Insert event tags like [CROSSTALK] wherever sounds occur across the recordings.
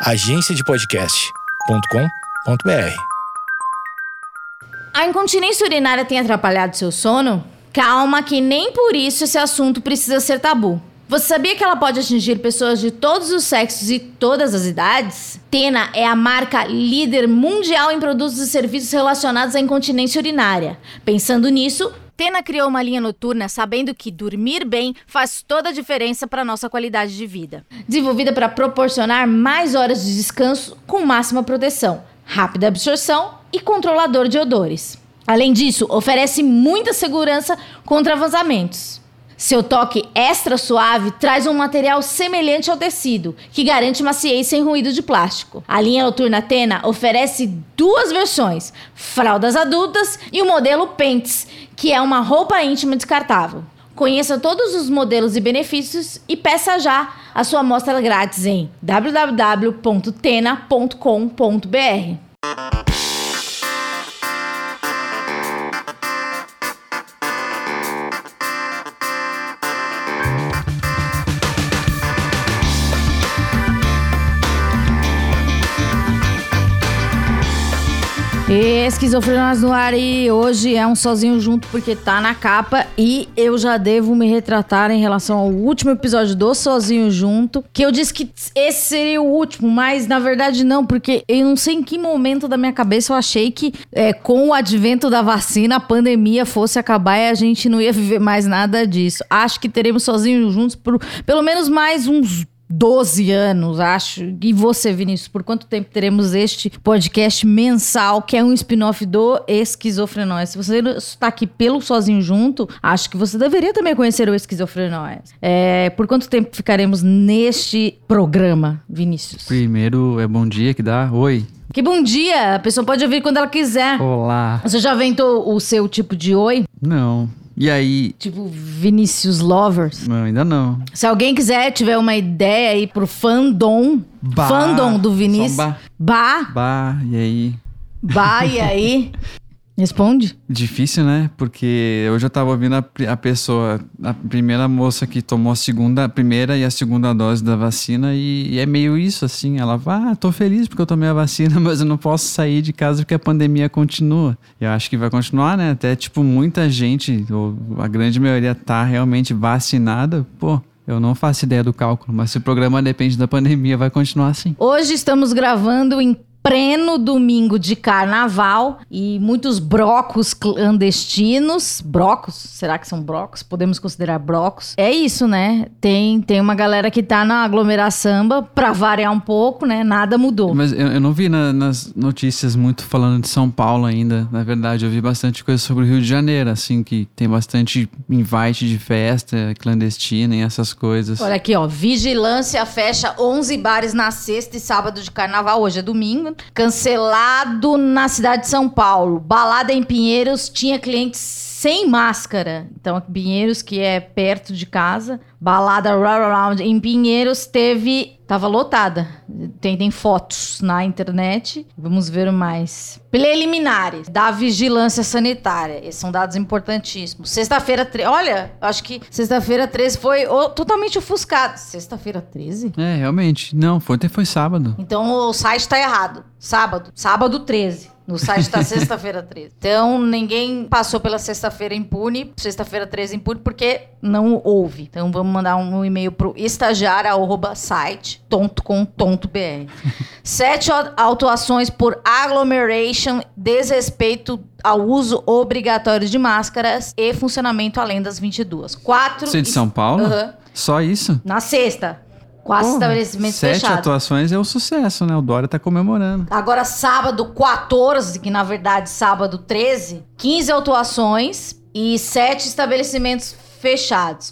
agenciadepodcast.com.br. A incontinência urinária tem atrapalhado seu sono? Calma, que nem por isso esse assunto precisa ser tabu. Você sabia que ela pode atingir pessoas de todos os sexos e todas as idades? Tena é a marca líder mundial em produtos e serviços relacionados à incontinência urinária. Pensando nisso, Tena criou uma linha noturna sabendo que dormir bem faz toda a diferença para nossa qualidade de vida. Desenvolvida para proporcionar mais horas de descanso com máxima proteção, rápida absorção e controlador de odores. Além disso, oferece muita segurança contra vazamentos. Seu toque extra suave traz um material semelhante ao tecido, que garante maciez sem ruído de plástico. A linha noturna Tena oferece duas versões: fraldas adultas e o modelo Pants, que é uma roupa íntima descartável. Conheça todos os modelos e benefícios e peça já a sua amostra grátis em www.tena.com.br. Esquizofrenas no ar e hoje é um sozinho junto porque tá na capa e eu já devo me retratar em relação ao último episódio do Sozinho Junto, que eu disse que esse seria o último, mas na verdade não, porque eu não sei em que momento da minha cabeça eu achei que é, com o advento da vacina a pandemia fosse acabar e a gente não ia viver mais nada disso. Acho que teremos Sozinho Juntos por pelo menos mais uns 12 anos, acho. E você, Vinícius, por quanto tempo teremos este podcast mensal, que é um spin-off do Esquizofrenóis? Se você está aqui pelo Sozinho Junto, acho que você deveria também conhecer o Esquizofrenóis. É, por quanto tempo ficaremos neste programa, Vinícius? Primeiro é bom dia que dá. Oi. Que bom dia! A pessoa pode ouvir quando ela quiser. Olá. Você já inventou o seu tipo de oi? Não. E aí? Tipo Vinícius Lovers? Não, ainda não. Se alguém quiser, tiver uma ideia aí pro fandom, Bah. fandom do Vinícius. Só Bah. Bah, e aí? Bah, e aí? [LAUGHS] Responde? Difícil, né? Porque hoje eu tava ouvindo a, a pessoa, a primeira moça que tomou a segunda, a primeira e a segunda dose da vacina e, e é meio isso, assim. Ela fala, ah, tô feliz porque eu tomei a vacina, [LAUGHS] mas eu não posso sair de casa porque a pandemia continua. Eu acho que vai continuar, né? Até, tipo, muita gente, ou a grande maioria tá realmente vacinada, pô... Eu não faço ideia do cálculo, mas se o programa depende da pandemia, vai continuar assim. Hoje estamos gravando em pleno domingo de carnaval e muitos brocos clandestinos. Brocos? Será que são brocos? Podemos considerar brocos? É isso, né? Tem, tem uma galera que tá na aglomeração pra variar um pouco, né? Nada mudou. Mas eu, eu não vi na- nas notícias muito falando de São Paulo ainda. Na verdade, eu vi bastante coisa sobre o Rio de Janeiro, assim, que tem bastante invite de festa clandestina e essas coisas. Olha aqui, ó. Vigilância fecha 11 bares na sexta e sábado de carnaval. Hoje é domingo. Cancelado na cidade de São Paulo. Balada em Pinheiros tinha clientes sem máscara. Então, Pinheiros, que é perto de casa. Balada Round em Pinheiros teve. Tava lotada. Tem, tem fotos na internet. Vamos ver mais. Preliminares da vigilância sanitária. Esses são dados importantíssimos. Sexta-feira. tre- Olha, eu acho que sexta-feira 13 foi ô, totalmente ofuscado. Sexta-feira 13? É, realmente. Não, foi, até foi sábado. Então o site tá errado. Sábado. Sábado 13. No site tá sexta-feira 13. Então ninguém passou pela sexta-feira impune, sexta-feira 13 impune, porque não houve. Então vamos mandar um e-mail pro estagiário.site.com.br. [LAUGHS] Sete au- autuações por agglomeration, desrespeito ao uso obrigatório de máscaras e funcionamento além das 22. Quatro. Você é de São Paulo? Aham. Só isso? Na sexta. Quatro Porra, estabelecimentos Sete fechados. atuações é um sucesso, né? O Dória tá comemorando. Agora, sábado 14, que na verdade sábado 13, 15 autuações e 7 estabelecimentos fechados.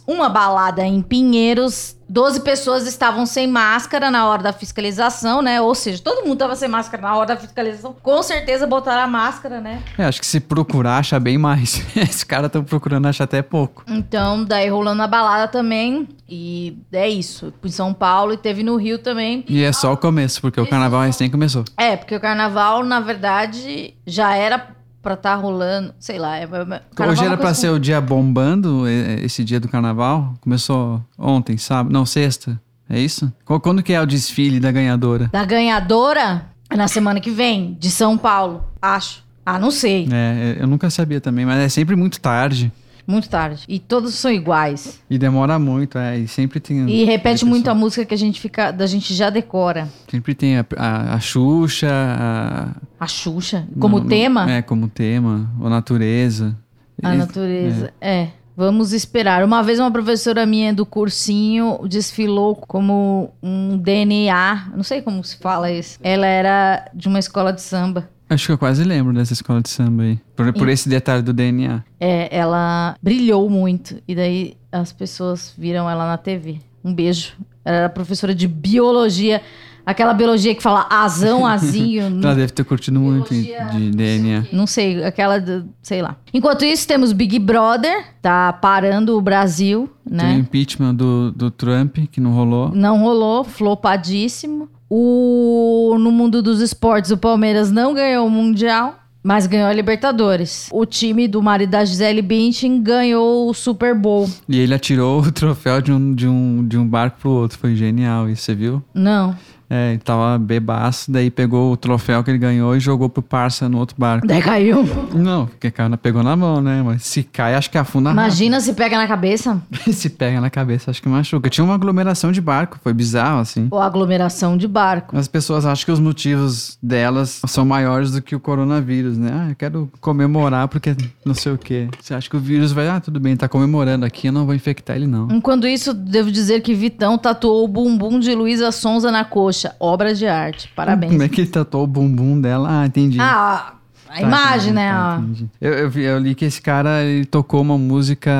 Uma balada em Pinheiros. 12 pessoas estavam sem máscara na hora da fiscalização, né? Ou seja, todo mundo tava sem máscara na hora da fiscalização. Com certeza botaram a máscara, né? É, acho que se procurar, acha bem mais. [LAUGHS] Esse cara tá procurando achar até pouco. Então, daí rolando a balada também. E é isso. Em São Paulo e teve no Rio também. E é só o começo, porque o carnaval recém começou. É, porque o carnaval, na verdade, já era pra estar rolando, sei lá. É, Hoje é uma era pra coisa ser o dia bombando, esse dia do carnaval. Começou ontem, sábado. Não, sexta. É isso? Quando que é o desfile da ganhadora? Da ganhadora é na semana que vem, de São Paulo, acho. Ah, não sei. É, eu nunca sabia também, mas é sempre muito tarde. Muito tarde. E todos são iguais. E demora muito, é. E sempre tem. E repete muito a música que a gente fica. Da gente já decora. Sempre tem a, a, a Xuxa, a. A Xuxa. Como não- tema. É, como tema. A natureza. A Eles- natureza. É. Vamos esperar. Uma vez uma professora minha do cursinho desfilou como um DNA. Não sei como se fala isso. Ela era de uma escola de samba. Acho que eu quase lembro dessa escola de samba aí. Por, por esse detalhe do DNA. É, ela brilhou muito. E daí as pessoas viram ela na TV. Um beijo. Ela era professora de biologia. Aquela biologia que fala azão, [LAUGHS] azinho. Ela deve ter curtido muito Biologia, de DNA. Não sei, aquela, do- sei lá. Enquanto isso, temos Big Brother, tá parando o Brasil, Tem o né? impeachment do, do Trump, que não rolou. Não rolou, flopadíssimo. O, no mundo dos esportes, o Palmeiras não ganhou o Mundial, mas ganhou a Libertadores. O time do marido da Gisele Bündchen ganhou o Super Bowl. E ele atirou [LAUGHS] o troféu de um, de um, de um barco pro outro. Foi genial isso, você viu? Não, É, ele tava bebaço, daí pegou o troféu que ele ganhou e jogou pro parça no outro barco. daí caiu. Não, porque caiu, pegou na mão, né? Mas se cai, acho que afunda Imagina se pega na cabeça. rápido. [LAUGHS] se pega na cabeça, acho que machuca. Tinha uma aglomeração de barco, foi bizarro, assim. Ou aglomeração de barco. As pessoas acham que os motivos delas são maiores do que o coronavírus, né? Ah, eu quero comemorar porque não sei o quê. Você acha que o vírus vai, ah, tudo bem, tá comemorando aqui, eu não vou infectar ele, não. Enquanto isso, devo dizer que Vitão tatuou o bumbum de Luísa Sonza na coxa. Obra de arte. Parabéns. Como é que ele tatuou o bumbum dela? Ah, entendi. Ah, a Tá, imagem, entendi, né? tá. Eu, eu, vi- eu li que esse cara ele tocou uma música.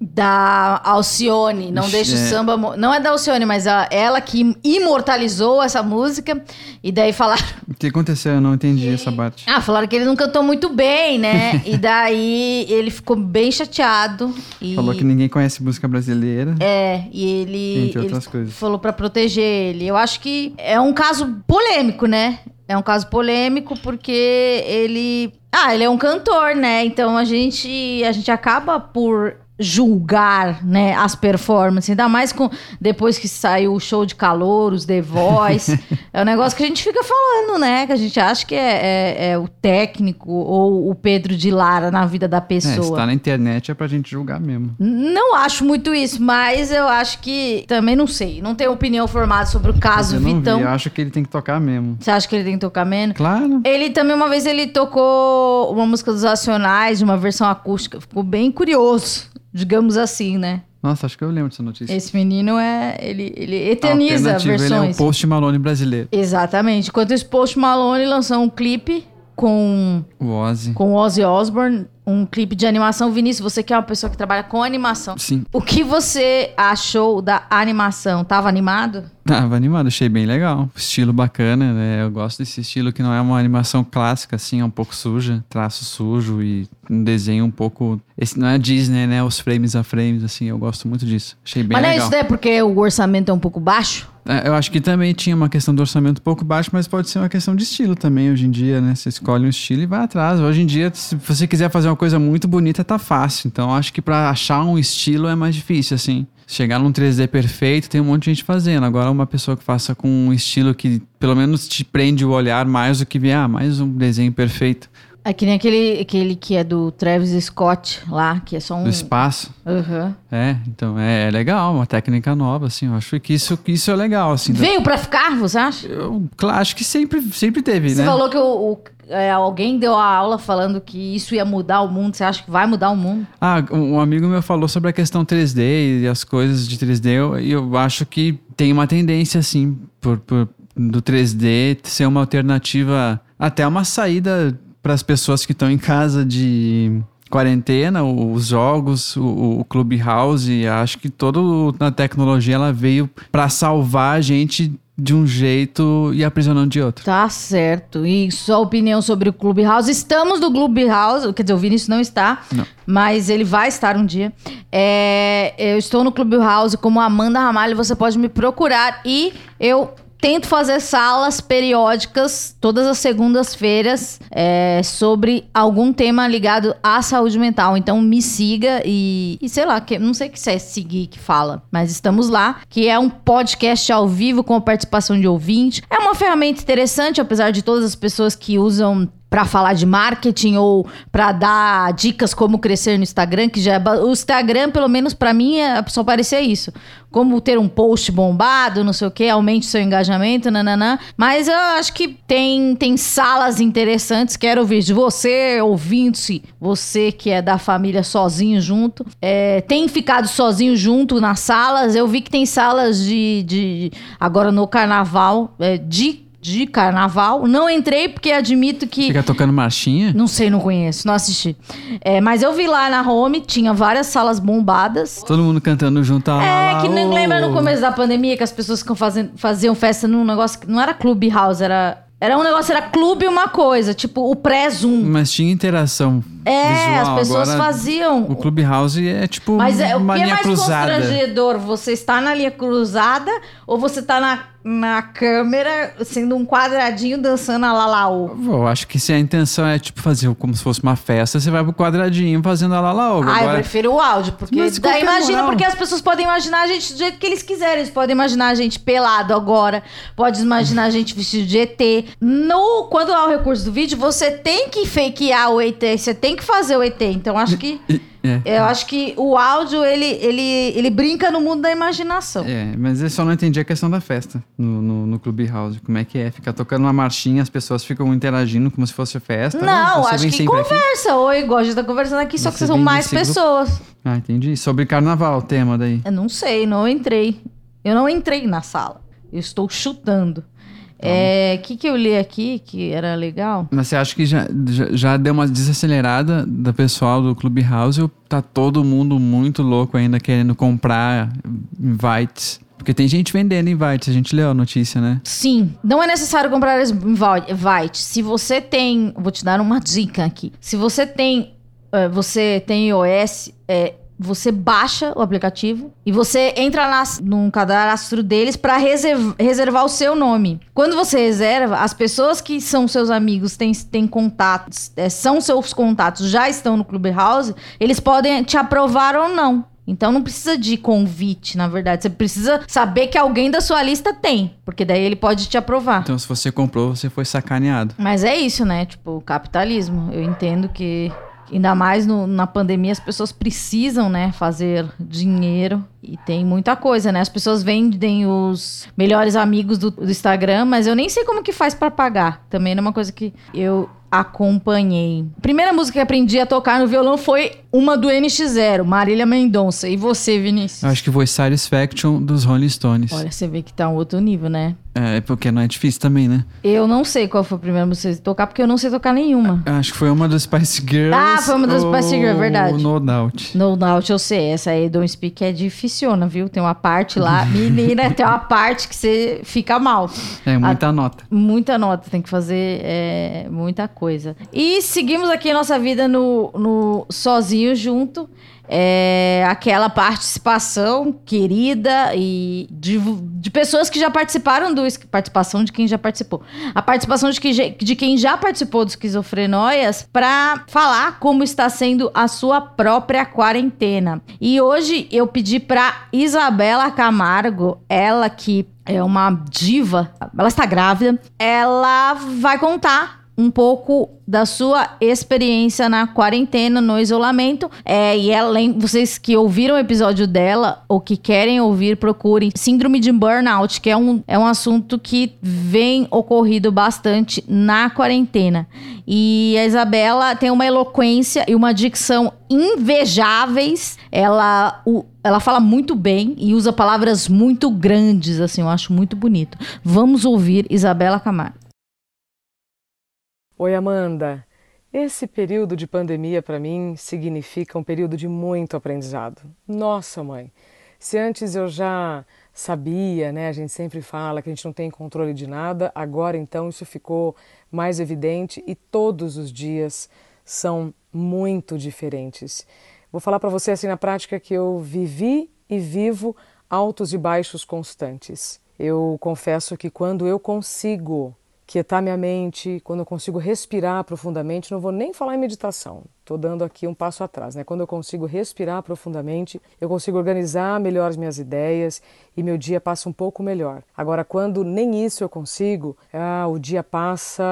da Alcione. Não Ixi, deixa o é. samba. Não é da Alcione, mas a- ela que imortalizou essa música. E daí falaram. [LAUGHS] O que aconteceu? Eu não entendi essa parte. Ah, falaram que ele não cantou muito bem, né? [LAUGHS] e daí ele ficou bem chateado. E... Falou que ninguém conhece música brasileira. É, e ele, Entre ele outras coisas. falou pra proteger ele. Eu acho que é um caso polêmico, né? É um caso polêmico porque ele, ah, ele é um cantor, né? Então a gente a gente acaba por julgar, né, as performances, ainda mais com depois que saiu o show de calor, os The Voice, [LAUGHS] é um negócio que a gente fica falando, né, que a gente acha que é, é- é o técnico ou o Pedro de Lara na vida da É, se pessoa. tá na internet é pra gente julgar mesmo. Não acho muito isso, mas eu acho que também não sei. Não tenho opinião formada sobre o caso eu Vitão. vi, eu acho que ele tem que tocar mesmo. Você acha que ele tem que tocar menos? Claro. Ele também, uma vez, ele tocou uma música dos Racionais, de uma versão acústica. Ficou bem curioso, digamos assim, né? Nossa, acho que eu lembro dessa notícia. Esse menino é. Ele, ele eterniza versões. Ele é o Post Malone brasileiro. Exatamente. Enquanto isso, Post Malone lançou um clipe com O Ozzy. com Ozzy Osbourne, um clipe de animação. Vinícius, você que é uma pessoa que trabalha com animação. Sim. O que você achou da animação? Tava animado? Tava animado, achei bem legal. Estilo bacana, né? Eu gosto desse estilo que não é uma animação clássica, assim, é um pouco suja, traço sujo e um desenho um pouco. Esse não é Disney, né? Os frames a frames, assim, eu gosto muito disso. Achei bem Mas é legal. isso, né? Porque o orçamento é um pouco baixo? É, Eu acho que também tinha uma questão do orçamento um pouco baixo, mas pode ser uma questão de estilo também hoje em dia, né? Você escolhe um estilo e vai atrás. Hoje em dia, se você quiser fazer uma coisa muito bonita, tá fácil. Então, acho que pra achar um estilo é mais difícil, assim. Chegar num 3D perfeito, tem um monte de gente fazendo. Agora, uma pessoa que faça com um estilo que pelo menos te prende o olhar mais do que ah, mais um desenho perfeito É que nem aquele, aquele que é do Travis Scott lá, que é só um. do espaço. Aham. É, então é, é legal, uma técnica nova, assim. Eu acho que isso, que isso é legal, assim. Veio pra ficar, você acha? Eu, claro, acho que sempre, sempre teve, Você né? falou que o, o- é, alguém deu a aula falando que isso ia mudar o mundo. Você acha que vai mudar o mundo? Ah, um amigo meu falou sobre a questão 3D e as coisas de 3D, eu- e eu, acho que tem uma tendência, assim, por, por- do 3D ser uma alternativa, até uma saída para as pessoas que estão em casa de quarentena, os jogos, o, o Clubhouse, acho que toda a tecnologia ela veio para salvar a gente de um jeito e aprisionando de outro. Tá certo. E sua opinião sobre o Clubhouse? Estamos no Clubhouse, quer dizer, o Vinícius não está, Não. mas ele vai estar um dia. É, eu estou no Clubhouse como Amanda Ramalho, você pode me procurar e eu tento fazer salas periódicas todas as segundas-feiras é, sobre algum tema ligado à saúde mental. Então me siga e, e sei lá, que, não sei o que é seguir que fala, mas estamos lá, que é um podcast ao vivo com a participação de ouvinte. É uma ferramenta interessante, apesar de todas as pessoas que usam para falar de marketing ou para dar dicas como crescer no Instagram, que já é, o Instagram, pelo menos para mim, é, só parecia isso. Como ter um post bombado, não sei o que, aumente seu engajamento, nananã. Mas eu acho que tem, tem salas interessantes. Quero ouvir de você, ouvinte, você que é da família sozinho junto. É, tem ficado sozinho junto nas salas. Eu vi que tem salas de. de agora no carnaval, é, de de carnaval. Não entrei porque admito que. Fica tocando marchinha? Não sei, não conheço, não assisti. É, mas eu vi lá na home, tinha várias salas bombadas. Todo mundo cantando junto a É, que nem lembra no começo da pandemia que as pessoas ficam fazendo, faziam festa num negócio que não era clube house, era. Era um negócio, era clube uma coisa, tipo o pré-zoom. Mas tinha interação. É, visual. as pessoas Agora, faziam. O Clubhouse é tipo Mas é, o que é mais cruzada. constrangedor? Você está na linha cruzada ou você está na, na câmera sendo um quadradinho dançando a lalaô? Eu acho que se a intenção é tipo fazer como se fosse uma festa, você vai pro quadradinho fazendo a lalaoga. Ah, eu prefiro o áudio, porque Mas daí é imagina, moral? porque as pessoas podem imaginar a gente do jeito que eles quiserem. Eles podem imaginar a gente pelado agora, pode imaginar a gente vestido de ET. No, quando há o recurso do vídeo, você tem que fakear o ET, você tem que fazer o ET. Então acho que é. eu acho que o áudio ele, ele, ele brinca no mundo da imaginação. É, mas eu só não entendi a questão da festa no, no, no Clubhouse. Como é que é? Fica tocando uma marchinha, as pessoas ficam interagindo como se fosse festa. Não, Você acho que sempre aqui? conversa. Oi, igual a gente tá conversando aqui, só que Você são mais desse grupo? pessoas. Ah, entendi. Sobre carnaval, o tema daí. Eu não sei, não entrei. Eu não entrei na sala. Eu estou chutando. É, O que, que eu li aqui que era legal? Mas você acha que já, já, já deu uma desacelerada do pessoal do Clubhouse ou tá todo mundo muito louco ainda querendo comprar invites? Porque tem gente vendendo invites, a gente leu a notícia, né? Sim, não é necessário comprar as invi- invite. Se você tem, vou te dar uma dica aqui. Se você tem, eh, você tem iOS, é, você baixa o aplicativo e você entra nas, num cadastro deles para reservar o seu nome. Quando você reserva, as pessoas que são seus amigos, têm, têm contatos, eh, são seus contatos, já estão no Clubhouse, eles podem te aprovar ou não. Então não precisa de convite, na verdade. Você precisa saber que alguém da sua lista tem, porque daí ele pode te aprovar. Então, se você comprou, você foi sacaneado. Mas é isso, né? Tipo, capitalismo. Eu entendo que, ainda mais no- na pandemia, as pessoas precisam, né, fazer dinheiro. E tem muita coisa, né? As pessoas vendem os melhores amigos do, do Instagram, mas eu nem sei como que faz pra pagar. Também não é uma coisa que eu acompanhei. A primeira música que aprendi a tocar no violão foi uma do NX0, Marília Mendonça. E você, Vinícius? Eu acho que foi Satisfaction dos Rolling Stones. Olha, você vê que tá um outro nível, né? É, porque não é difícil também, né? Eu não sei qual foi a primeira música que tocar, porque eu não sei tocar nenhuma. Eu acho que foi uma dos Spice Girls. Ah, foi uma das Spice Girls, verdade. No Doubt. No Doubt eu sei, essa aí Don't Speak é dificiona, viu? Tem uma parte lá, [LAUGHS] menina, tem uma parte que você fica mal. É, muita nota. Muita nota, tem que fazer é, muita coisa. E seguimos aqui a nossa vida no, no Sozinho Junto. É, aquela participação querida e de, de pessoas que já participaram do participação de quem já participou. A participação de, que, de quem já participou do Esquizofrenóias para falar como está sendo a sua própria quarentena. E hoje eu pedi para Isabela Camargo, ela que é uma diva, ela está grávida, ela vai contar um pouco da sua experiência na quarentena, no isolamento. É, e além, vocês que ouviram o episódio dela ou que querem ouvir, procurem Síndrome de Burnout, que é um, é um assunto que vem ocorrido bastante na quarentena. E a Isabela tem uma eloquência e uma dicção invejáveis. Ela, o- ela fala muito bem e usa palavras muito grandes, assim, eu acho muito bonito. Vamos ouvir Isabela Camargo. Oi, Amanda. Esse período de pandemia para mim significa um período de muito aprendizado. Nossa, mãe, se antes eu já sabia, né, a gente sempre fala que a gente não tem controle de nada, agora então isso ficou mais evidente e todos os dias são muito diferentes. Vou falar para você assim na prática que eu vivi e vivo altos e baixos constantes. Eu confesso que quando eu consigo quietar minha mente, quando eu consigo respirar profundamente, não vou nem falar em meditação, estou dando aqui um passo atrás, né? Quando eu consigo respirar profundamente, eu consigo organizar melhor as minhas ideias e meu dia passa um pouco melhor. Agora, quando nem isso eu consigo, ah, o dia passa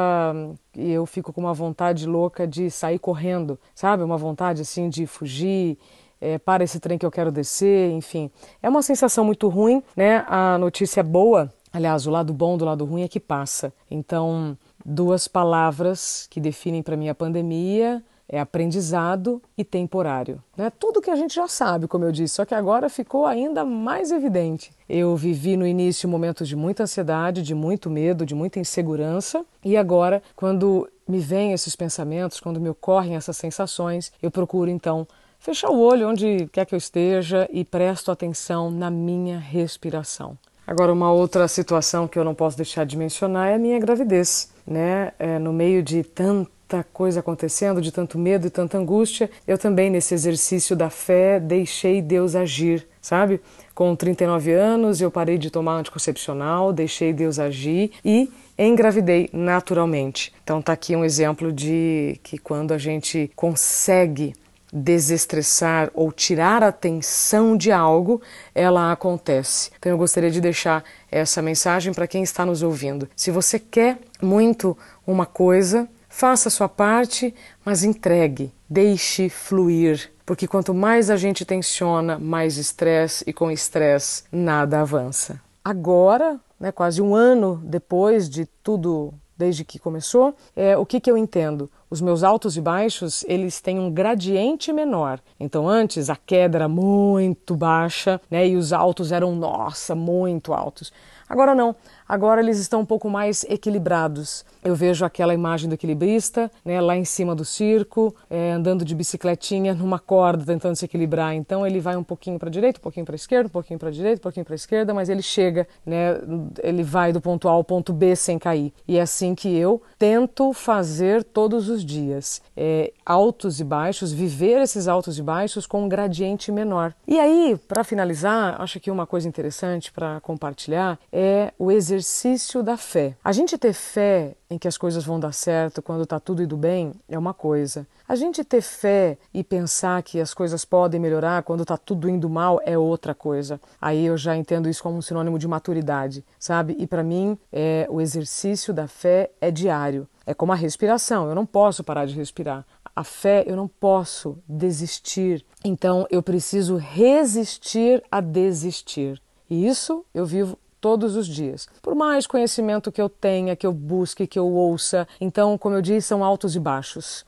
e eu fico com uma vontade louca de sair correndo, sabe? Uma vontade assim de fugir. É, para esse trem que eu quero descer, enfim. É uma sensação muito ruim, né? A notícia boa Aliás, o lado bom do lado ruim é que passa. Então, duas palavras que definem para mim a pandemia é aprendizado e temporário. Né? Tudo que a gente já sabe, como eu disse, só que agora ficou ainda mais evidente. Eu vivi no início momentos de muita ansiedade, de muito medo, de muita insegurança, e agora, quando me vêm esses pensamentos, quando me ocorrem essas sensações, eu procuro então fechar o olho onde quer que eu esteja e presto atenção na minha respiração. Agora, uma outra situação que eu não posso deixar de mencionar é a minha gravidez. Né? É, no meio de tanta coisa acontecendo, de tanto medo e tanta angústia, eu também, nesse exercício da fé, deixei Deus agir, sabe? Com 39 anos, eu parei de tomar anticoncepcional, deixei Deus agir e engravidei naturalmente. Então, tá aqui um exemplo de que quando a gente consegue desestressar ou tirar a atenção de algo, ela acontece. Então eu gostaria de deixar essa mensagem para quem está nos ouvindo. Se você quer muito uma coisa, faça a sua parte, mas entregue, deixe fluir, porque quanto mais a gente tensiona, mais estresse e com estresse nada avança. Agora, né, quase um ano depois de tudo desde que começou, é, o que, que eu entendo? Os meus altos e baixos, eles têm um gradiente menor. Então antes a queda era muito baixa, né, e os altos eram, nossa, muito altos. Agora não, agora eles estão um pouco mais equilibrados. Eu vejo aquela imagem do equilibrista, né, lá em cima do circo, é, andando de bicicletinha numa corda, tentando se equilibrar. Então ele vai um pouquinho para a direita, um pouquinho para a esquerda, um pouquinho para a direita, um pouquinho para a esquerda, mas ele chega, né, ele vai do ponto A ao ponto B sem cair. E é assim que eu tento fazer todos os dias. É, altos e baixos, viver esses altos e baixos com um gradiente menor. E aí, para finalizar, acho que uma coisa interessante para compartilhar é o exercício da fé. A gente ter fé em que as coisas vão dar certo quando está tudo indo bem é uma coisa. A gente ter fé e pensar que as coisas podem melhorar quando está tudo indo mal é outra coisa. Aí eu já entendo isso como um sinônimo de maturidade, sabe? E para mim, é, o exercício da fé é diário. É como a respiração, eu não posso parar de respirar. A fé, eu não posso desistir. Então, eu preciso resistir a desistir. E isso eu vivo todos os dias. Por mais conhecimento que eu tenha, que eu busque, que eu ouça, então, como eu disse, são altos e baixos.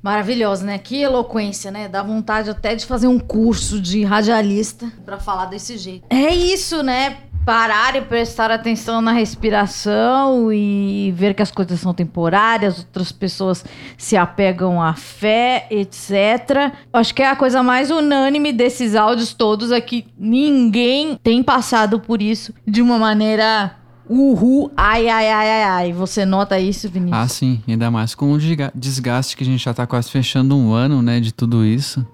Maravilhoso, né? Que eloquência, né? Dá vontade até de fazer um curso de radialista para falar desse jeito. É isso, né? Parar e prestar atenção na respiração e ver que as coisas são temporárias, outras pessoas se apegam à fé, etc. Acho que é a coisa mais unânime desses áudios todos aqui. Ninguém tem passado por isso de uma maneira Uhul, ai, ai, ai, ai, ai. Você nota isso, Vinícius? Ah, sim. Ainda mais com o desgaste que a gente já tá quase fechando um ano, né, de tudo isso.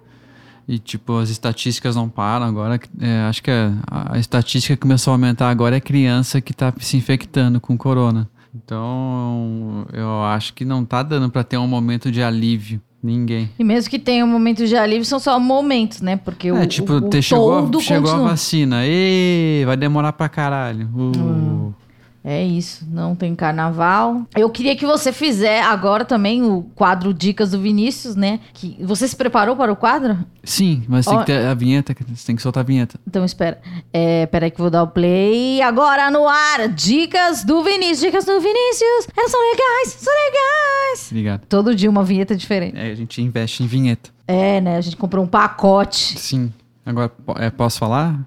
E, tipo, as estatísticas não param agora. É, acho que a, a, estatística que começou a aumentar agora é criança que tá se infectando com corona. Então, eu acho que não tá dando para ter um momento de alívio. Ninguém. E mesmo que tenha um momento de alívio, são só momentos, né? Porque é, o, tipo, o, o chegou, a, chegou a vacina. E vai demorar pra caralho. Uh. Hum. É isso, não tem carnaval. Eu queria que você fizer agora também o quadro Dicas do Vinícius, né? Que você se preparou para o quadro? Sim, mas tem que ter a vinheta, você tem que soltar a vinheta. Então espera. É, peraí que vou dar o play. Agora no ar, Dicas do Vinícius. Dicas do Vinícius. Elas são legais, são legais. Obrigado. Todo dia uma vinheta diferente. É, a gente investe em vinheta. É, né? A gente comprou um pacote. Sim. Agora, é, posso falar?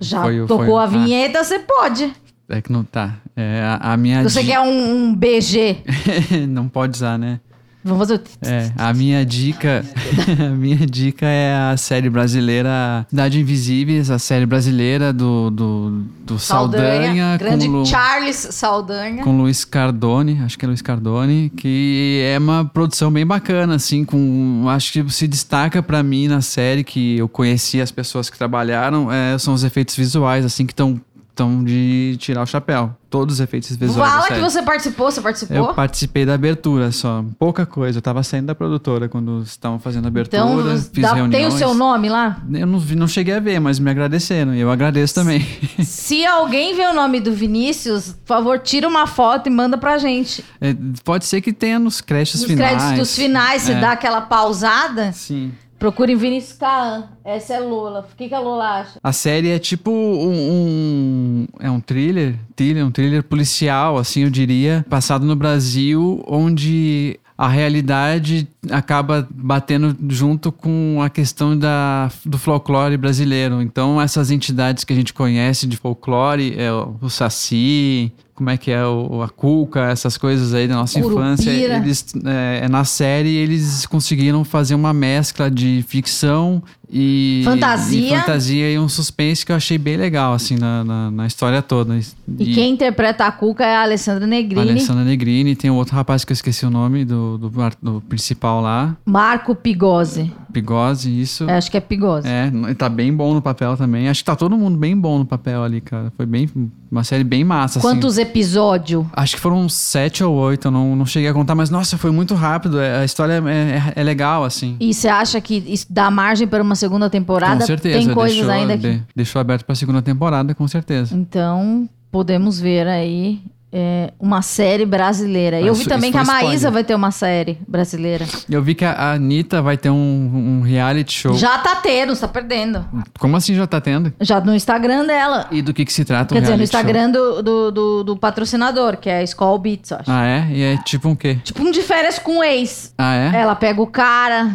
Já foi, tocou foi... a ah. vinheta, ah. você pode. É que não tá. É, a, a minha Você quer um, um BG? [LAUGHS] não pode usar, né? Vamos fazer o... É, a minha dica, [LAUGHS] a minha dica é a série brasileira Dade Invisíveis, a série brasileira do, do, do Saldanha, Saldanha grande Lu, Charles Saldanha. Com Luiz Cardone, acho que é Luiz Cardone, que é uma produção bem bacana, assim, com, acho que se destaca para mim na série que eu conheci as pessoas que trabalharam, é, são os efeitos visuais, assim, que estão estão de tirar o chapéu. Todos os efeitos visuais. Fala que série. você participou, você participou? Eu participei da abertura só, pouca coisa. Eu tava saindo da produtora quando estavam fazendo a abertura, Então, fiz dá- reuniões. tem o seu nome lá? Eu não, não cheguei a ver, mas me agradeceram. E eu agradeço também. [LAUGHS] Se alguém vê o nome do Vinícius, por favor, tira uma foto e manda pra gente. É, pode ser que tenha nos créditos Nos finais. créditos finais, você É. dá aquela pausada. Sim. Procurem Vinícius Kaan. Essa é Lola. O que, que a Lola acha? A série é tipo um, um- é um thriller, thriller, um thriller policial, assim eu diria, passado no Brasil, onde a realidade acaba batendo junto com a questão da, do folclore brasileiro. Então essas entidades que a gente conhece de folclore, é o, Saci, como é que é o, a Cuca, essas coisas aí da nossa infância, eles é, na série eles conseguiram fazer uma mescla de ficção e Fantasia. e fantasia e um suspense que eu achei bem legal, assim, na, na, na história toda. E, quem interpreta a Cuca é a Alessandra Negrini. Alessandra Negrini, tem um outro rapaz que eu esqueci o nome do, do, do principal lá, Marco Pigose. Pigose, isso. É, acho que é Pigose. É, ele tá bem bom no papel também. Acho que tá todo mundo bem bom no papel ali, cara. Foi bem uma série bem massa, assim. Quantos episódios? Acho que foram sete ou oito, eu não, não cheguei a contar, mas nossa, foi muito rápido. é- A história é, é- é legal, assim. E você acha que isso dá margem para uma segunda temporada? com certeza. Tem coisas deixou, ainda que. de- deixou aberto pra segunda temporada, com certeza. Então, podemos ver aí é, uma série brasileira. Ah, Eu vi isso- também isso que a Maísa spoiler. vai ter uma série brasileira. Eu vi que a Anitta vai ter um, um reality show. Já tá tendo, você tá perdendo. Como assim já tá tendo? Já no Instagram dela. E do que que se trata Quer dizer, no? Instagram do, do, do, do patrocinador, que é a Skull Beats, eu acho. Ah, é? E é tipo um quê? Tipo um de férias com o ex. Ah, é? Ela pega o cara,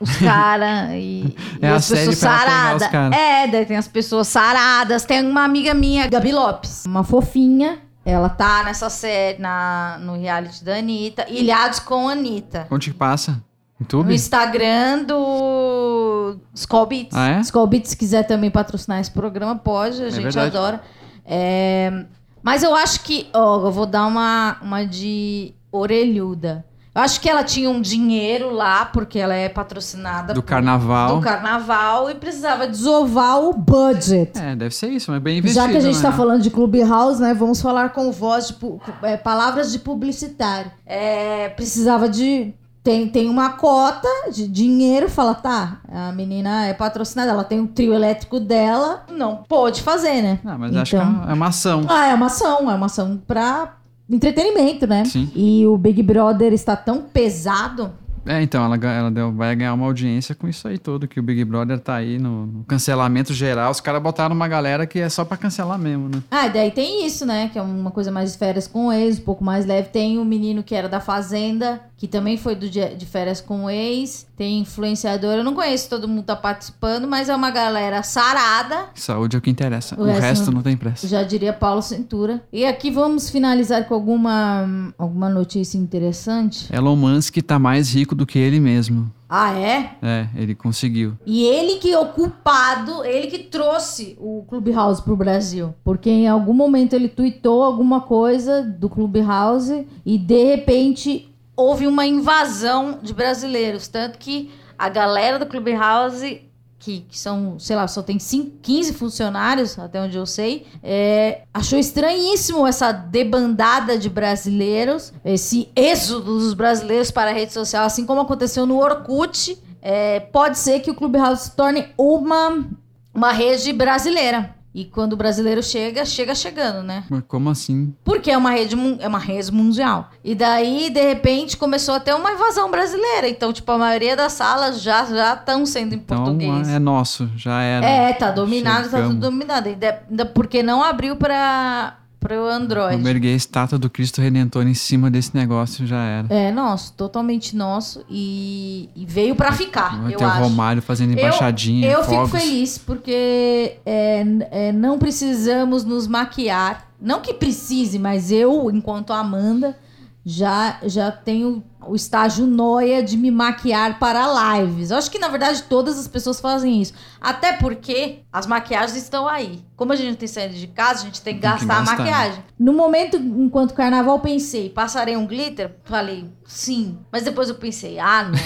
os [LAUGHS] caras e, É e as pessoas saradas. É, daí tem as pessoas saradas. Tem uma amiga minha, Gabi Lopes, uma fofinha. Ela tá nessa série, na, no reality da Anitta. Ilhados com a Anitta. Onde que passa? No YouTube? Instagram do Skull Beats. Ah, é? Skull Beats, se quiser também patrocinar esse programa, pode, a gente verdade. adora. É, Mas eu acho que, ó, eu vou dar uma, uma de orelhuda. Eu acho que ela tinha um dinheiro lá, porque ela é patrocinada Do por- carnaval. do carnaval e precisava desovar o budget. É, deve ser isso, mas bem investido. Já que a gente né? tá falando de Clubhouse, né? Vamos falar com voz de é, palavras de publicitário. É, Precisava de. Tem, tem uma cota de dinheiro, fala, tá, a menina é patrocinada, ela tem um trio elétrico dela, não pôde fazer, né? Ah, mas acho que é Então- uma- é uma ação. Ah, é uma ação, é uma ação pra entretenimento, né? Sim. E o Big Brother está tão pesado. É, então, ela, ela deu- vai ganhar uma audiência com isso aí tudo, que o Big Brother tá aí no, no cancelamento geral. Os caras botaram uma galera que é só pra cancelar mesmo, né? Ah, e daí tem isso, né? Que é uma coisa mais de férias com o ex, um pouco mais leve. Tem o menino que era da Fazenda, que também foi do de férias com o ex. Tem influenciador, eu não conheço, todo mundo tá participando, mas é uma galera sarada. Saúde é o que interessa. O O, resto resto não- não tem pressa. Já diria Paulo Cintura. E aqui vamos finalizar com alguma, alguma notícia interessante. Elon Musk tá mais rico do que ele mesmo. Ah, é? É, ele conseguiu. E ele que é o culpado, ele que trouxe o Clubhouse pro Brasil. Porque em algum momento ele tweetou alguma coisa do Clubhouse e de repente houve uma invasão de brasileiros. Tanto que a galera do Clubhouse, que, que são, sei lá, só tem cinco, 15 funcionários, até onde eu sei, é, achou estranhíssimo essa debandada de brasileiros, esse êxodo dos brasileiros para a rede social, assim como aconteceu no Orkut. É, pode ser que o Clubhouse se torne uma, uma rede brasileira. E quando o brasileiro chega, chega chegando, né? Mas como assim? Porque é uma rede, é uma rede mundial. E daí, de repente, começou a ter uma invasão brasileira. Então, tipo, a maioria das salas já já estão sendo em Então português. é nosso, já era. É, tá dominado, tá Chegamos. tudo dominado. Ainda porque não abriu para o Android. Vamos erguer a estátua do Cristo Redentor em cima desse negócio, já era. É nosso, totalmente nosso. E, e veio para ficar, Vai eu ter o acho. Romário fazendo embaixadinha, Eu fico fogos. feliz porque é, é, não precisamos nos maquiar. Não que precise, mas eu, enquanto Amanda, já, já tenho o estágio noia de me maquiar para lives. Eu acho que na verdade todas as pessoas fazem isso. Até porque as maquiagens estão aí. Como a gente não tem saído de casa, a gente tem que Tem que gastar a gastar. maquiagem. No momento, enquanto carnaval, pensei, passarei um glitter? Falei, sim. Mas depois eu pensei, ah, não.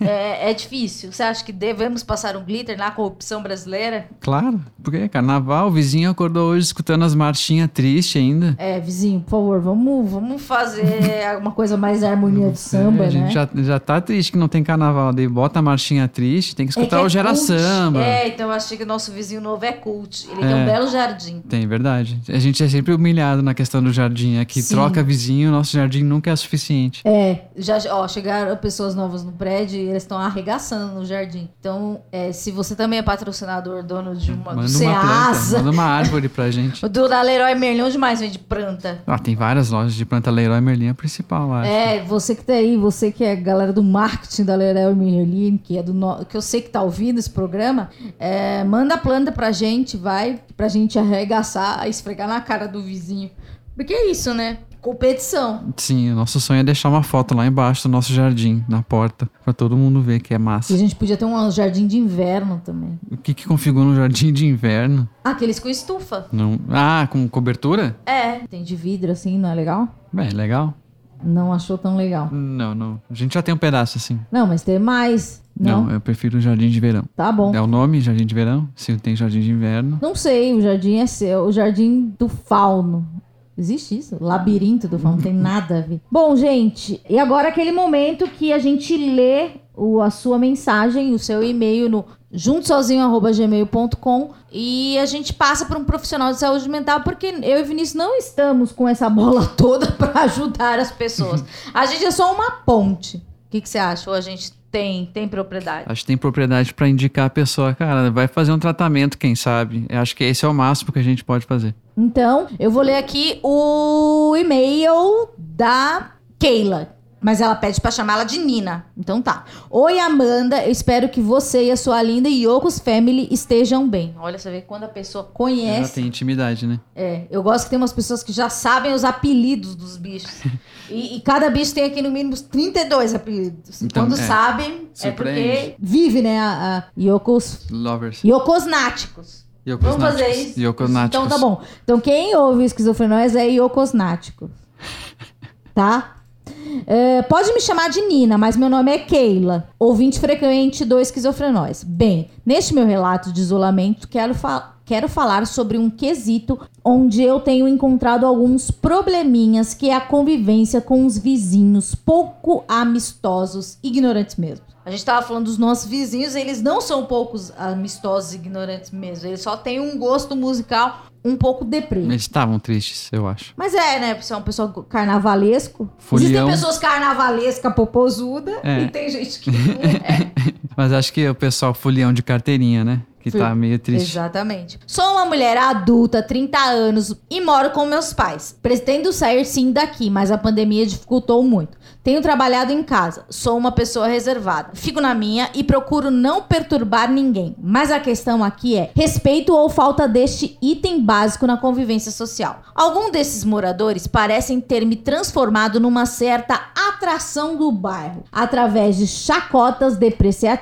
[LAUGHS] é, é difícil. Você acha que devemos passar um glitter na corrupção brasileira? Claro, porque carnaval, o vizinho acordou hoje escutando as marchinhas tristes ainda. É, vizinho, por favor, vamos, vamos fazer alguma coisa mais harmonia de samba, É, a né? gente já, já tá triste que não tem carnaval. Daí bota a marchinha triste, tem que escutar É que o é Gera cult. Samba. É, então eu achei que o nosso vizinho novo é cult. Ele tem É. um belo jardim. Tem, verdade. A gente é sempre humilhado na questão do jardim. Aqui Sim. troca vizinho, nosso jardim nunca é suficiente. É, já, ó, chegaram pessoas novas no prédio e eles estão arregaçando no jardim. Então, é, se você também é patrocinador, dono de uma, do Manda uma planta, Ceasa, manda uma árvore pra [LAUGHS] gente. o do da Leroy Merlin, onde mais vende planta? Ah, tem várias lojas de planta Leroy Merlin, é a principal, acho. É, você que tá aí, você que é galera do marketing da Leroy Merlin, que é do no- que eu sei que tá ouvindo esse programa, é, manda a planta pra gente, vai, pra gente arregaçar, esfregar na cara do vizinho. Porque é isso, né? Competição. Sim, o nosso sonho é deixar uma foto lá embaixo do nosso jardim, na porta, pra todo mundo ver que é E a massa. gente podia ter um jardim de inverno também. O que que configura um jardim de inverno? Aqueles com estufa. Não... Ah, com cobertura? É. Tem de vidro assim, não é legal? Bem, legal. Não achou tão legal. Não, não. A gente já tem um pedaço assim. Não, mas tem mais. Não? Não, eu prefiro o jardim de verão. Tá bom. É o nome, jardim de verão? Se tem jardim de inverno. Não sei, o jardim é seu, o jardim do fauno. Existe isso? Labirinto do fauno, não tem nada a ver. Bom, gente, e agora aquele momento que a gente lê o, a sua mensagem, o seu e-mail no juntosozinho.gmail.com e a gente passa para um profissional de saúde mental, porque eu e Vinícius não estamos com essa bola [LAUGHS] toda para ajudar as pessoas. A gente é só uma ponte. O que, que você acha? Ou a gente tem, tem propriedade? Acho que tem propriedade pra indicar a pessoa, cara, vai fazer um tratamento, quem sabe. Eu acho que esse é o máximo que a gente pode fazer. Então, eu vou ler aqui o e-mail da Keila. Mas ela pede pra chamá-la de Nina. Então tá. Oi, Amanda. Eu espero que você e a sua linda Yokos Family estejam bem. Olha, você vê quando a pessoa conhece. tem intimidade, né? É, eu gosto que tem umas pessoas que já sabem os apelidos dos bichos. [LAUGHS] e, e cada bicho tem aqui no mínimo uns 32 apelidos. Então, quando é. sabem, é porque vive, né, a, a Yokos Lovers. Yokosnáticos. Vamos fazer isso. Yokosnáticos. Então tá bom. Então quem ouve esquizofrenóis é Yokosnático. [LAUGHS] tá? É, pode me chamar de Nina, mas meu nome é Keila, ouvinte frequente do Esquizofrenóis. Bem, neste meu relato de isolamento, quero, fa- quero falar sobre um quesito onde eu tenho encontrado alguns probleminhas, que é a convivência com os vizinhos pouco amistosos, ignorantes mesmo. A gente tava falando dos nossos vizinhos, eles não são poucos amistosos, ignorantes mesmo. Eles só têm um gosto musical um pouco deprê. Eles estavam tristes, eu acho. Mas é, né? Você é um pessoal carnavalesco. Folião. Existem pessoas carnavalescas, popozuda, É. e tem gente que não é. [LAUGHS] Mas acho que o pessoal folião de carteirinha, né? Que tá meio triste. Exatamente. Sou uma mulher adulta, 30 anos, e moro com meus pais. Pretendo sair sim daqui, mas a pandemia dificultou muito. Tenho trabalhado em casa, sou uma pessoa reservada. Fico na minha e procuro não perturbar ninguém. Mas a questão aqui é respeito ou falta deste item básico na convivência social. Algum desses moradores parecem ter me transformado numa certa atração do bairro, através de chacotas depreciativas.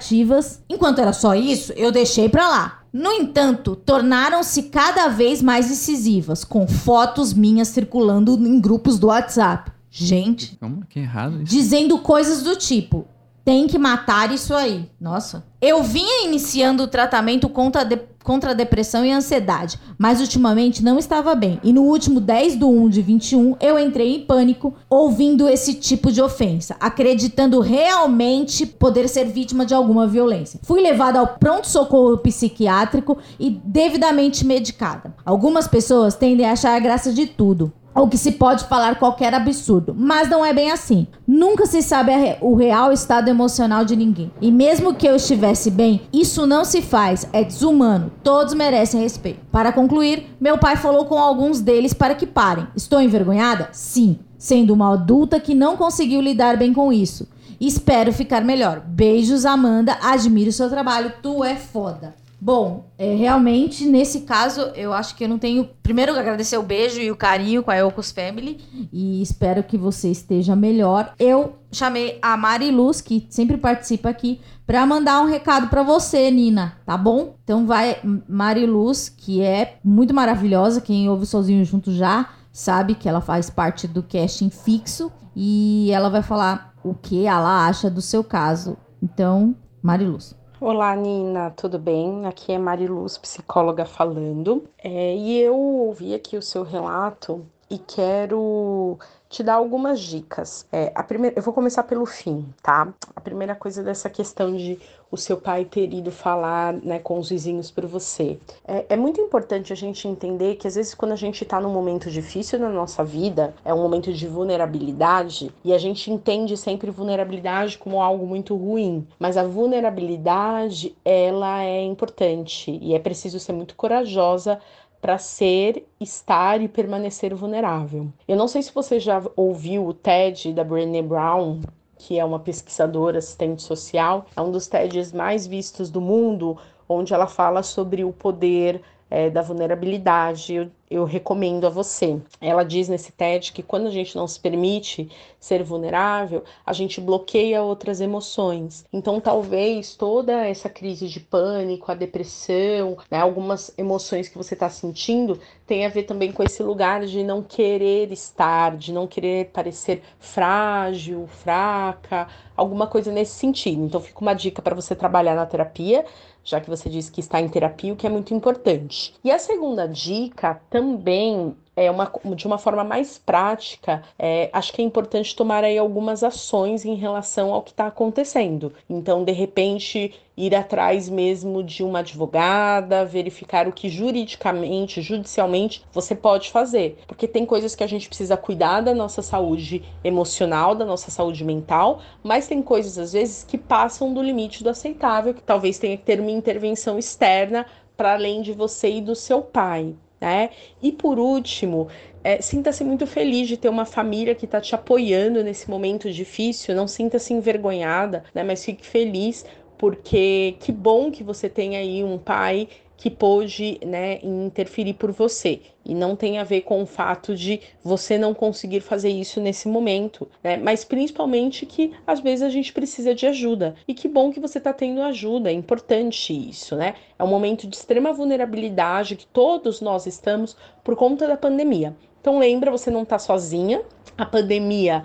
Enquanto era só isso, eu deixei pra lá. No entanto, tornaram-se cada vez mais incisivas, com fotos minhas circulando em grupos do WhatsApp. Gente, Como que errado isso? dizendo coisas do tipo: tem que matar isso aí. Nossa. Eu vinha iniciando o tratamento contra de- contra a depressão e ansiedade, mas ultimamente não estava bem. E no último 10 de 1 de 21, eu entrei em pânico ouvindo esse tipo de ofensa, acreditando realmente poder ser vítima de alguma violência. Fui levada ao pronto-socorro psiquiátrico e devidamente medicada. Algumas pessoas tendem a achar graça de tudo ou que se pode falar qualquer absurdo, mas não é bem assim. Nunca se sabe re- o real estado emocional de ninguém. E mesmo que eu estivesse bem, isso não se faz, é desumano. Todos merecem respeito. Para concluir, meu pai falou com alguns deles para que parem. Estou envergonhada? Sim, sendo uma adulta que não conseguiu lidar bem com isso. Espero ficar melhor. Beijos, Amanda. Admiro seu trabalho. Tu é foda. Bom, é, realmente, nesse caso, eu acho que eu não tenho. Primeiro, agradecer o beijo e o carinho com a Elcos Family. E espero que você esteja melhor. Eu chamei a Mari Luz, que sempre participa aqui, para mandar um recado para você, Nina, tá bom? Então vai, Mari Luz, que é muito maravilhosa. Quem ouve sozinho junto já sabe que ela faz parte do casting fixo. E ela vai falar o que ela acha do seu caso. Então, Mari Luz. Olá, Nina, tudo bem? Aqui é Mariluz, psicóloga falando. É, e eu ouvi aqui o seu relato e quero te dar algumas dicas. É, a primeira, eu vou começar pelo fim, tá? A primeira coisa dessa questão de o seu pai ter ido falar né, com os vizinhos por você. É, é muito importante a gente entender que às vezes quando a gente está num momento difícil na nossa vida, é um momento de vulnerabilidade, e a gente entende sempre vulnerabilidade como algo muito ruim, mas a vulnerabilidade ela é importante e é preciso ser muito corajosa para ser, estar e permanecer vulnerável. Eu não sei se você já ouviu o TED da Brené Brown, que é uma pesquisadora assistente social, é um dos TEDs mais vistos do mundo, onde ela fala sobre o poder é, da vulnerabilidade, eu, eu, recomendo a você. Ela diz nesse TED que quando a gente não se permite ser vulnerável, a gente bloqueia outras emoções. Então, talvez toda essa crise de pânico, a depressão, né, algumas emoções que você está sentindo, tenha a ver também com esse lugar de não querer estar, de não querer parecer frágil, fraca, alguma coisa nesse sentido. Então, fica uma dica para você trabalhar na terapia já que você disse que está em terapia, o que é muito importante. E a segunda dica também é uma, de uma forma mais prática, é, acho que é importante tomar aí algumas ações em relação ao que está acontecendo. Então, de repente, ir atrás mesmo de uma advogada, verificar o que juridicamente, judicialmente você pode fazer. Porque tem coisas que a gente precisa cuidar da nossa saúde emocional, da nossa saúde mental, mas tem coisas às vezes que passam do limite do aceitável, que talvez tenha que ter uma intervenção externa para além de você e do seu pai né? E por último, é, sinta-se muito feliz de ter uma família que está te apoiando nesse momento difícil, não sinta-se envergonhada, né? Mas fique feliz porque que bom que você tem aí um pai que pôde né, interferir por você. E não tem a ver com o fato de você não conseguir fazer isso nesse momento, né? Mas principalmente que às vezes a gente precisa de ajuda. E que bom que você está tendo ajuda, é importante isso, né? É um momento de extrema vulnerabilidade que todos nós estamos por conta da pandemia. Então lembra, você não está sozinha. A pandemia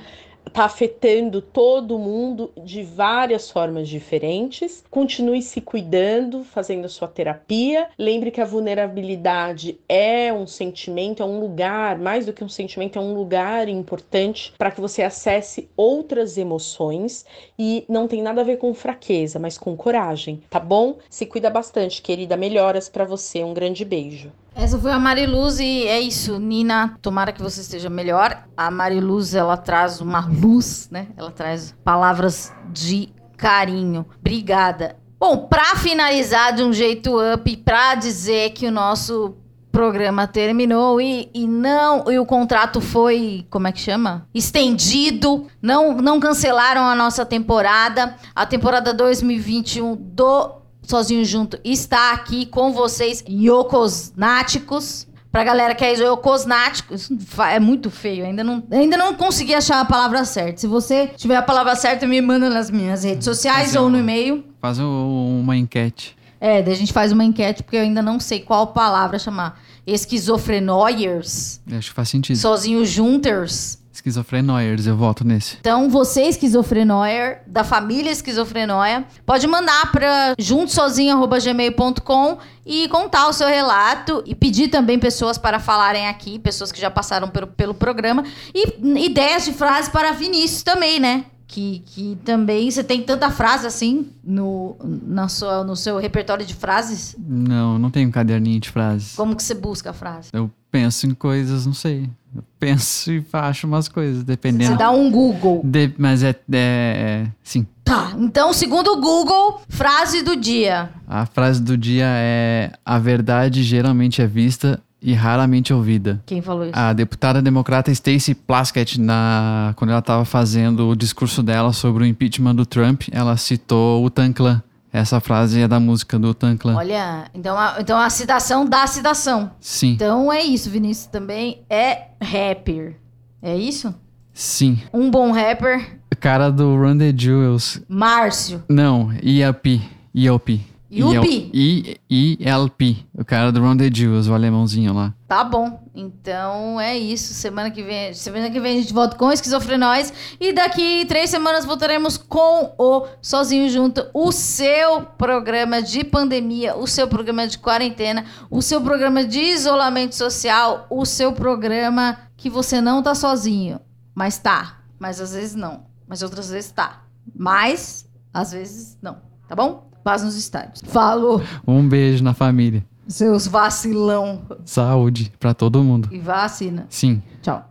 está afetando todo mundo de várias formas diferentes. Continue se cuidando, fazendo sua terapia. Lembre que a vulnerabilidade é um sentimento, é um lugar, mais do que um sentimento, é um lugar importante para que você acesse outras emoções e não tem nada a ver com fraqueza, mas com coragem, tá bom? Se cuida bastante, querida. Melhoras para você. Um grande beijo. Essa foi a Mariluz e é isso, Nina. Tomara que você esteja melhor. A Mariluz, ela traz uma luz, né? Ela traz palavras de carinho. Obrigada. Bom, para finalizar de um jeito up, para dizer que o nosso programa terminou e, e não e o contrato foi como é que chama estendido não não cancelaram a nossa temporada a temporada 2021 do Sozinho Junto está aqui com vocês, Yokosnáticos. Pra galera que é Yokosnáticos, é muito feio, ainda não, ainda não consegui achar a palavra certa. Se você tiver a palavra certa, me manda nas minhas redes sociais Fazer ou no e-mail. Faz um- uma enquete. É, daí a gente faz uma enquete, porque eu ainda não sei qual palavra chamar. Esquizofrenoiers, Acho que faz sentido. sozinho junters. Esquizofrenoiers, eu voto nesse. Então, você, esquizofrenoia, da família esquizofrenóia, pode mandar para juntosozinho.gmail.com e contar o seu relato e pedir também pessoas para falarem aqui, pessoas que já passaram pelo, pelo programa. E ideias de frases para Vinícius também, né? Que, que também você tem tanta frase assim no, na sua, no seu repertório de frases. Não, não tenho um caderninho de frases. Como que você busca a frase? Eu penso em coisas, não sei. Eu penso e acho umas coisas, dependendo. Você dá um Google. De- mas é, é, é- Sim. Tá, então, segundo o Google, frase do dia. A frase do dia é: A verdade geralmente é vista e raramente ouvida. Quem falou isso? A deputada democrata Stacey Plaskett, na, quando ela estava fazendo o discurso dela sobre o impeachment do Trump, ela citou o Tan Clan, Essa frase é da música do Tanclan. Olha, então a, então a citação da citação. Sim, Então é isso, Vinícius também é rapper. É isso? sim. Um bom rapper, cara do Run the Jewels. Márcio. Não, ILP. ILP. IUP? ILP. O cara do Run the Jewels, o alemãozinho lá. Tá bom. Então é isso. Semana que vem, semana que vem a gente volta com Esquizofrenóis. E daqui três semanas voltaremos com o Sozinho Junto, o seu programa de pandemia, o seu programa de quarentena, o seu programa de isolamento social, o seu programa que você não tá sozinho. Mas tá. Mas às vezes não. Mas outras vezes tá. Mas às vezes não. Tá bom? Paz nos estádios. Falou, Um beijo na família. seus vacilão. Saúde pra todo mundo. E vacina. Sim. Tchau.